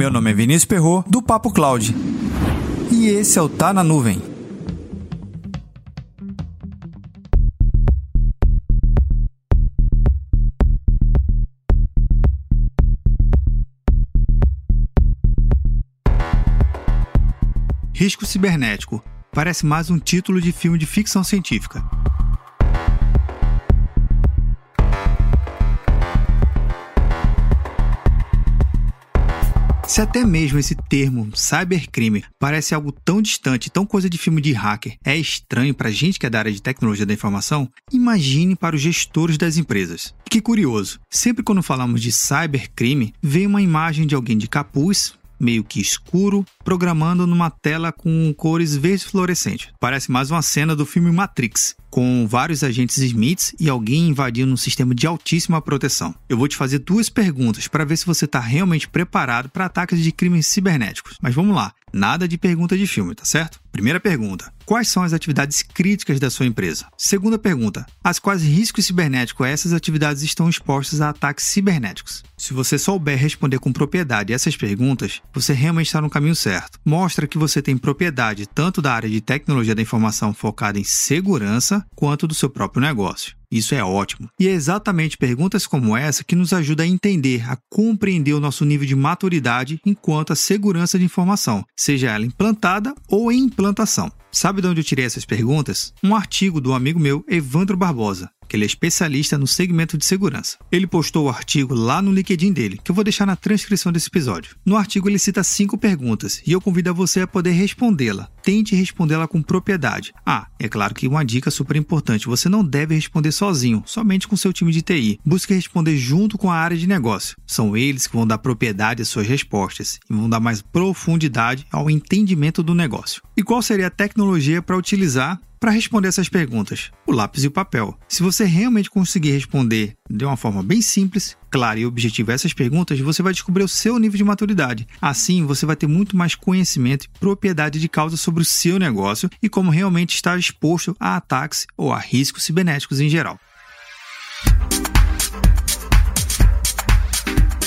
Meu nome é Vinícius Perro do Papo Cloud. E esse é o Tá na Nuvem. Risco cibernético parece mais um título de filme de ficção científica. Se até mesmo esse termo cybercrime parece algo tão distante, tão coisa de filme de hacker, é estranho para gente que é da área de tecnologia da informação, imagine para os gestores das empresas. Que curioso, sempre quando falamos de cybercrime, vem uma imagem de alguém de capuz, meio que escuro, programando numa tela com cores verde fluorescente. Parece mais uma cena do filme Matrix, com vários agentes Smiths e alguém invadindo um sistema de altíssima proteção. Eu vou te fazer duas perguntas para ver se você está realmente preparado para ataques de crimes cibernéticos. Mas vamos lá, nada de pergunta de filme, tá certo? Primeira pergunta: Quais são as atividades críticas da sua empresa? Segunda pergunta: As quais riscos cibernéticos essas atividades estão expostas a ataques cibernéticos? Se você souber responder com propriedade essas perguntas, você realmente está no caminho certo. Mostra que você tem propriedade tanto da área de tecnologia da informação focada em segurança quanto do seu próprio negócio. Isso é ótimo. E é exatamente perguntas como essa que nos ajuda a entender, a compreender o nosso nível de maturidade enquanto a segurança de informação, seja ela implantada ou em implantação. Sabe de onde eu tirei essas perguntas? Um artigo do amigo meu, Evandro Barbosa que ele é especialista no segmento de segurança. Ele postou o artigo lá no LinkedIn dele, que eu vou deixar na transcrição desse episódio. No artigo ele cita cinco perguntas e eu convido a você a poder respondê-la. Tente respondê-la com propriedade. Ah, é claro que uma dica super importante: você não deve responder sozinho, somente com seu time de TI. Busque responder junto com a área de negócio. São eles que vão dar propriedade às suas respostas e vão dar mais profundidade ao entendimento do negócio. E qual seria a tecnologia para utilizar para responder essas perguntas? O lápis e o papel. Se você realmente conseguir responder de uma forma bem simples, clara e objetiva essas perguntas, você vai descobrir o seu nível de maturidade. Assim, você vai ter muito mais conhecimento e propriedade de causa sobre o seu negócio e como realmente estar exposto a ataques ou a riscos cibernéticos em geral.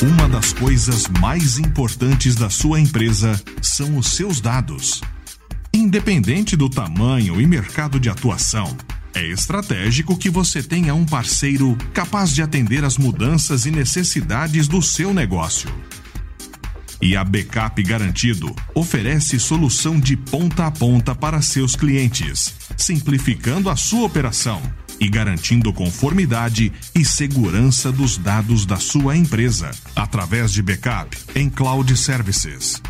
Uma das coisas mais importantes da sua empresa são os seus dados. Independente do tamanho e mercado de atuação, é estratégico que você tenha um parceiro capaz de atender às mudanças e necessidades do seu negócio. E a Backup Garantido oferece solução de ponta a ponta para seus clientes, simplificando a sua operação e garantindo conformidade e segurança dos dados da sua empresa através de backup em cloud services.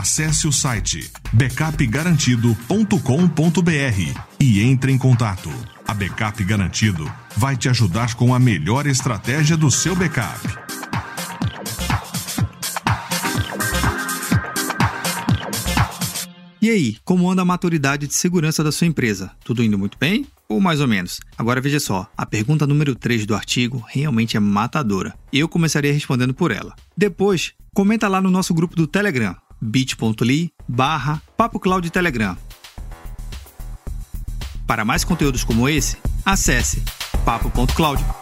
Acesse o site backupgarantido.com.br e entre em contato. A Backup Garantido vai te ajudar com a melhor estratégia do seu backup. E aí, como anda a maturidade de segurança da sua empresa? Tudo indo muito bem? Ou mais ou menos? Agora veja só, a pergunta número 3 do artigo realmente é matadora. Eu começaria respondendo por ela. Depois, comenta lá no nosso grupo do Telegram bit.ly barra Telegram. Para mais conteúdos como esse, acesse papo.cloud.